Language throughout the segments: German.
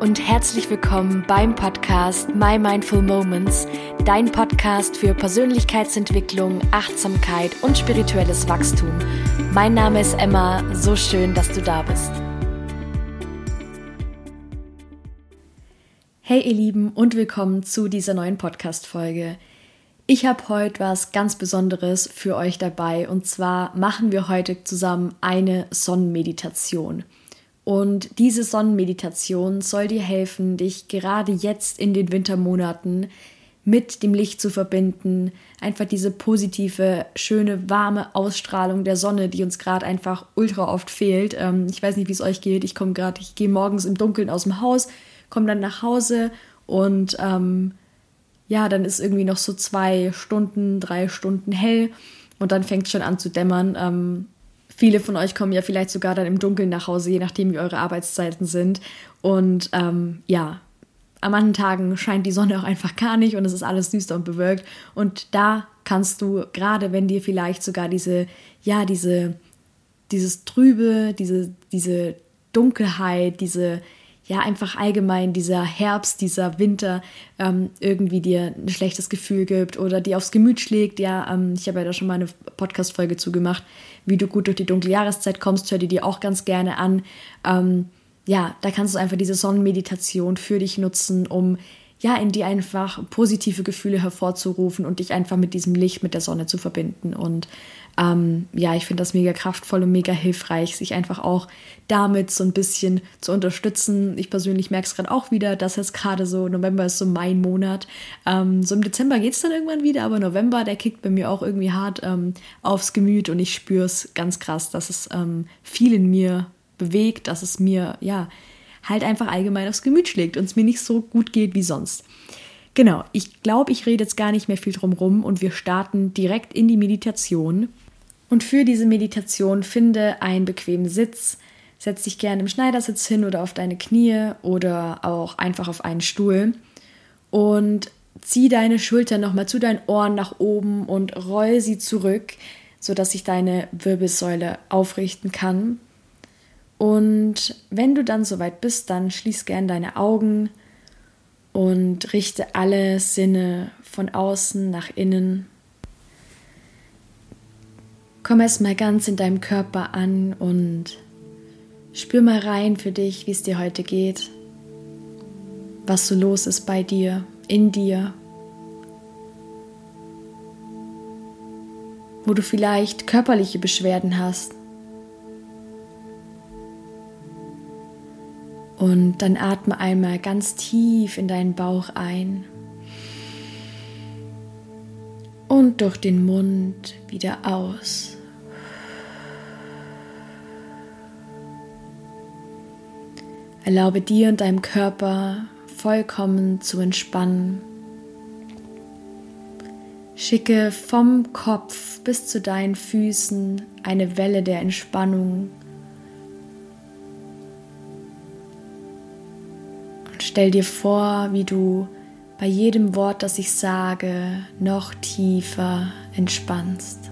und herzlich willkommen beim Podcast My Mindful Moments, dein Podcast für Persönlichkeitsentwicklung, Achtsamkeit und spirituelles Wachstum. Mein Name ist Emma, so schön, dass du da bist. Hey ihr Lieben und willkommen zu dieser neuen Podcast-Folge. Ich habe heute was ganz Besonderes für euch dabei und zwar machen wir heute zusammen eine Sonnenmeditation. Und diese Sonnenmeditation soll dir helfen, dich gerade jetzt in den Wintermonaten mit dem Licht zu verbinden. Einfach diese positive, schöne, warme Ausstrahlung der Sonne, die uns gerade einfach ultra oft fehlt. Ähm, ich weiß nicht, wie es euch geht. Ich komme gerade, ich gehe morgens im Dunkeln aus dem Haus, komme dann nach Hause und ähm, ja, dann ist irgendwie noch so zwei Stunden, drei Stunden hell und dann fängt es schon an zu dämmern. Ähm, Viele von euch kommen ja vielleicht sogar dann im Dunkeln nach Hause, je nachdem, wie eure Arbeitszeiten sind. Und ähm, ja, an manchen Tagen scheint die Sonne auch einfach gar nicht und es ist alles düster und bewölkt. Und da kannst du, gerade wenn dir vielleicht sogar diese, ja, diese, dieses Trübe, diese, diese Dunkelheit, diese, ja, einfach allgemein dieser Herbst, dieser Winter ähm, irgendwie dir ein schlechtes Gefühl gibt oder dir aufs Gemüt schlägt. Ja, ähm, ich habe ja da schon mal eine Podcast-Folge zugemacht, wie du gut durch die dunkle Jahreszeit kommst, hör dir die auch ganz gerne an. Ähm, ja, da kannst du einfach diese Sonnenmeditation für dich nutzen, um ja, in dir einfach positive Gefühle hervorzurufen und dich einfach mit diesem Licht, mit der Sonne zu verbinden. Und ähm, ja, ich finde das mega kraftvoll und mega hilfreich, sich einfach auch damit so ein bisschen zu unterstützen. Ich persönlich merke es gerade auch wieder, dass jetzt gerade so, November ist so mein Monat. Ähm, so im Dezember geht es dann irgendwann wieder, aber November, der kickt bei mir auch irgendwie hart ähm, aufs Gemüt und ich spüre es ganz krass, dass es ähm, viel in mir bewegt, dass es mir, ja, halt einfach allgemein aufs Gemüt schlägt und es mir nicht so gut geht wie sonst. Genau, ich glaube, ich rede jetzt gar nicht mehr viel drum rum und wir starten direkt in die Meditation. Und für diese Meditation finde einen bequemen Sitz. Setz dich gerne im Schneidersitz hin oder auf deine Knie oder auch einfach auf einen Stuhl. Und zieh deine Schultern nochmal zu deinen Ohren nach oben und roll sie zurück, sodass sich deine Wirbelsäule aufrichten kann. Und wenn du dann soweit bist, dann schließ gern deine Augen und richte alle Sinne von außen nach innen Komm erst mal ganz in deinem Körper an und spür mal rein für dich, wie es dir heute geht, was so los ist bei dir, in dir, wo du vielleicht körperliche Beschwerden hast. Und dann atme einmal ganz tief in deinen Bauch ein und durch den Mund wieder aus. Erlaube dir und deinem Körper vollkommen zu entspannen. Schicke vom Kopf bis zu deinen Füßen eine Welle der Entspannung. Und stell dir vor, wie du bei jedem Wort, das ich sage, noch tiefer entspannst.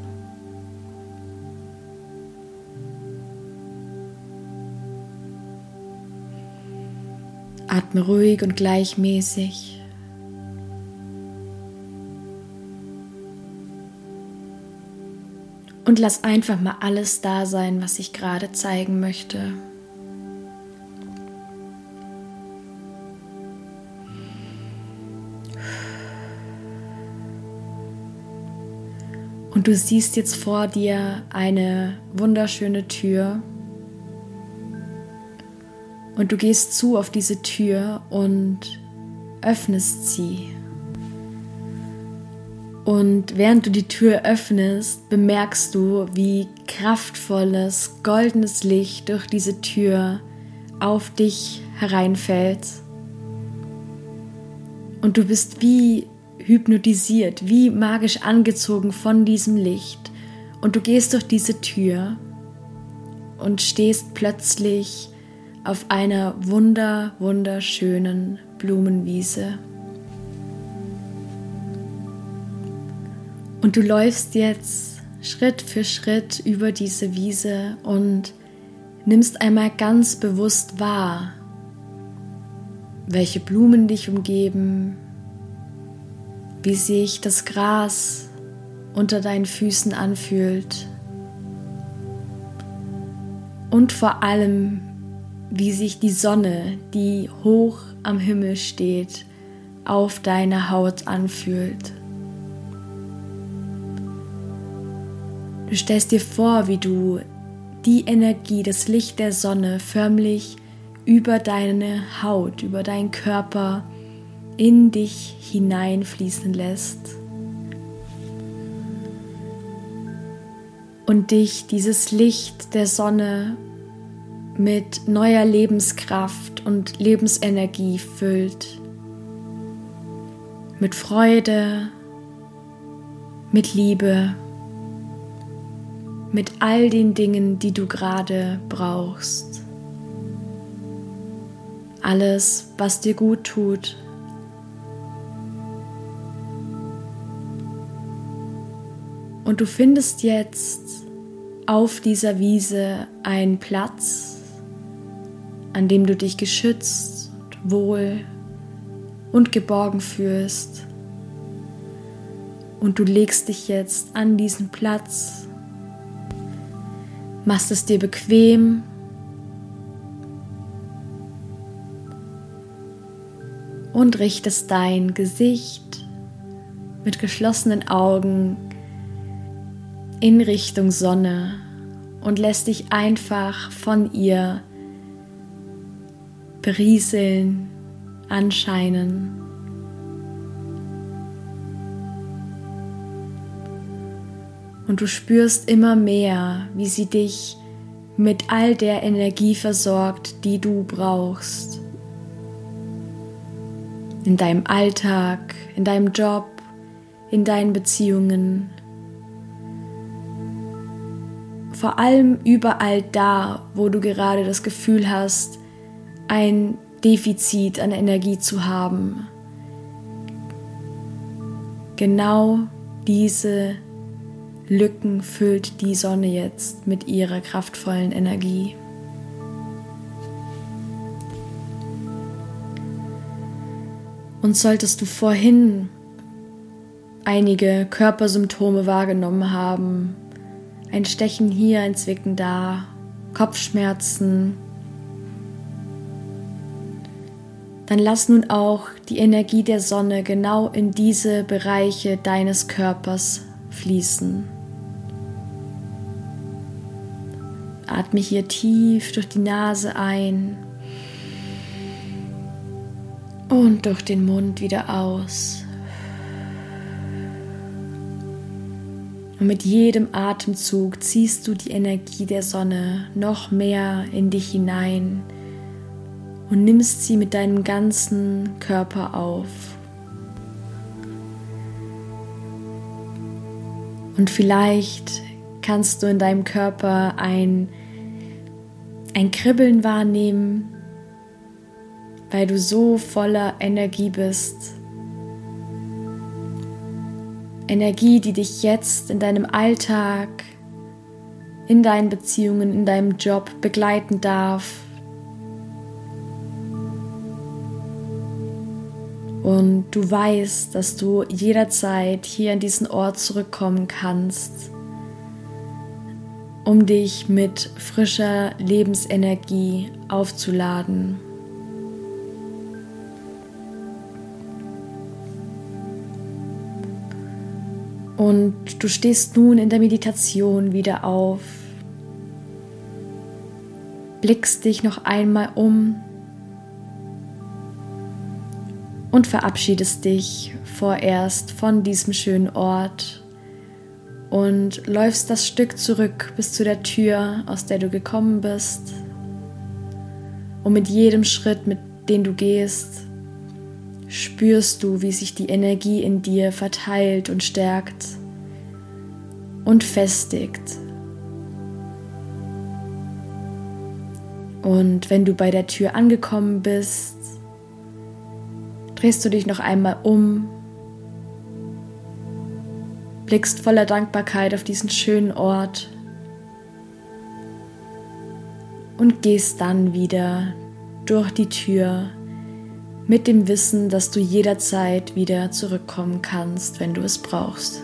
Atme ruhig und gleichmäßig. Und lass einfach mal alles da sein, was ich gerade zeigen möchte. Und du siehst jetzt vor dir eine wunderschöne Tür und du gehst zu auf diese Tür und öffnest sie. Und während du die Tür öffnest, bemerkst du, wie kraftvolles, goldenes Licht durch diese Tür auf dich hereinfällt. Und du bist wie hypnotisiert, wie magisch angezogen von diesem Licht. Und du gehst durch diese Tür und stehst plötzlich auf einer wunder, wunderschönen Blumenwiese. Und du läufst jetzt Schritt für Schritt über diese Wiese und nimmst einmal ganz bewusst wahr, welche Blumen dich umgeben, wie sich das Gras unter deinen Füßen anfühlt und vor allem, wie sich die Sonne, die hoch am Himmel steht, auf deiner Haut anfühlt. Du stellst dir vor, wie du die Energie, das Licht der Sonne förmlich über deine Haut, über deinen Körper in dich hineinfließen lässt. Und dich dieses Licht der Sonne mit neuer Lebenskraft und Lebensenergie füllt. Mit Freude, mit Liebe, mit all den Dingen, die du gerade brauchst. Alles, was dir gut tut. Und du findest jetzt auf dieser Wiese einen Platz, an dem du dich geschützt, wohl und geborgen fühlst. Und du legst dich jetzt an diesen Platz, machst es dir bequem und richtest dein Gesicht mit geschlossenen Augen in Richtung Sonne und lässt dich einfach von ihr berieseln, anscheinen. Und du spürst immer mehr, wie sie dich mit all der Energie versorgt, die du brauchst. In deinem Alltag, in deinem Job, in deinen Beziehungen, vor allem überall da, wo du gerade das Gefühl hast, ein Defizit an Energie zu haben. Genau diese Lücken füllt die Sonne jetzt mit ihrer kraftvollen Energie. Und solltest du vorhin einige Körpersymptome wahrgenommen haben, ein Stechen hier, ein Zwicken da, Kopfschmerzen. Dann lass nun auch die Energie der Sonne genau in diese Bereiche deines Körpers fließen. Atme hier tief durch die Nase ein und durch den Mund wieder aus. Und mit jedem Atemzug ziehst du die Energie der Sonne noch mehr in dich hinein und nimmst sie mit deinem ganzen Körper auf. Und vielleicht kannst du in deinem Körper ein, ein Kribbeln wahrnehmen, weil du so voller Energie bist Energie, die dich jetzt in deinem Alltag, in deinen Beziehungen, in deinem Job begleiten darf. Und du weißt, dass du jederzeit hier an diesen Ort zurückkommen kannst, um dich mit frischer Lebensenergie aufzuladen. Und du stehst nun in der Meditation wieder auf, blickst dich noch einmal um und verabschiedest dich vorerst von diesem schönen Ort und läufst das Stück zurück bis zu der Tür, aus der du gekommen bist. Und mit jedem Schritt, mit dem du gehst, spürst du, wie sich die Energie in dir verteilt und stärkt und festigt. Und wenn du bei der Tür angekommen bist, drehst du dich noch einmal um, blickst voller Dankbarkeit auf diesen schönen Ort und gehst dann wieder durch die Tür mit dem Wissen, dass du jederzeit wieder zurückkommen kannst, wenn du es brauchst.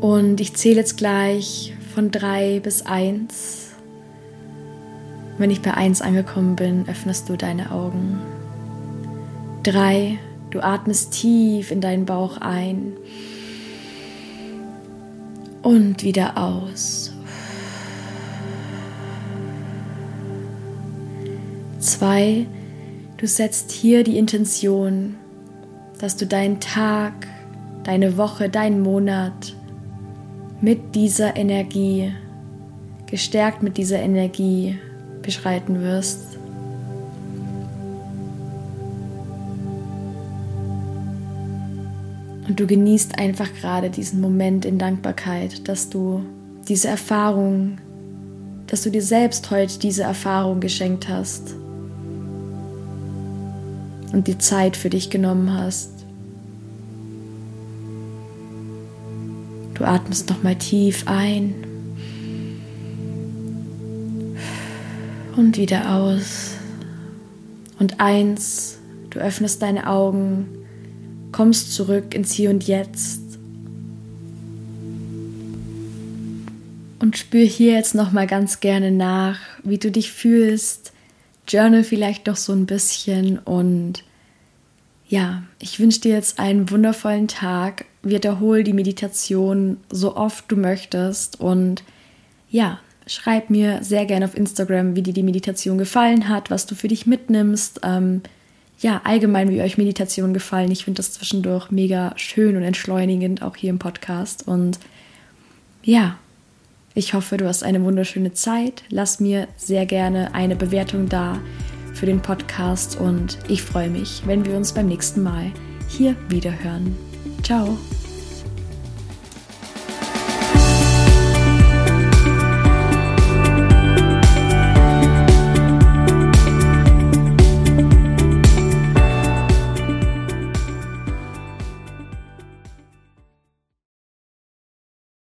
Und ich zähle jetzt gleich von drei bis eins. Wenn ich bei eins angekommen bin, öffnest du deine Augen. Drei, du atmest tief in deinen Bauch ein und wieder aus. Zwei, du setzt hier die Intention, dass du deinen Tag, deine Woche, deinen Monat mit dieser Energie, gestärkt mit dieser Energie beschreiten wirst. Und du genießt einfach gerade diesen Moment in Dankbarkeit, dass du diese Erfahrung, dass du dir selbst heute diese Erfahrung geschenkt hast und die Zeit für dich genommen hast. Du atmest nochmal tief ein und wieder aus. Und eins, du öffnest deine Augen, kommst zurück ins Hier und Jetzt. Und spür hier jetzt nochmal ganz gerne nach, wie du dich fühlst. Journal vielleicht doch so ein bisschen und ja, ich wünsche dir jetzt einen wundervollen Tag. Wiederhol die Meditation so oft du möchtest und ja, schreib mir sehr gerne auf Instagram, wie dir die Meditation gefallen hat, was du für dich mitnimmst. Ähm, ja, allgemein, wie euch Meditation gefallen. Ich finde das zwischendurch mega schön und entschleunigend, auch hier im Podcast. Und ja, ich hoffe, du hast eine wunderschöne Zeit. Lass mir sehr gerne eine Bewertung da für den Podcast und ich freue mich, wenn wir uns beim nächsten Mal hier wieder hören. Ciao!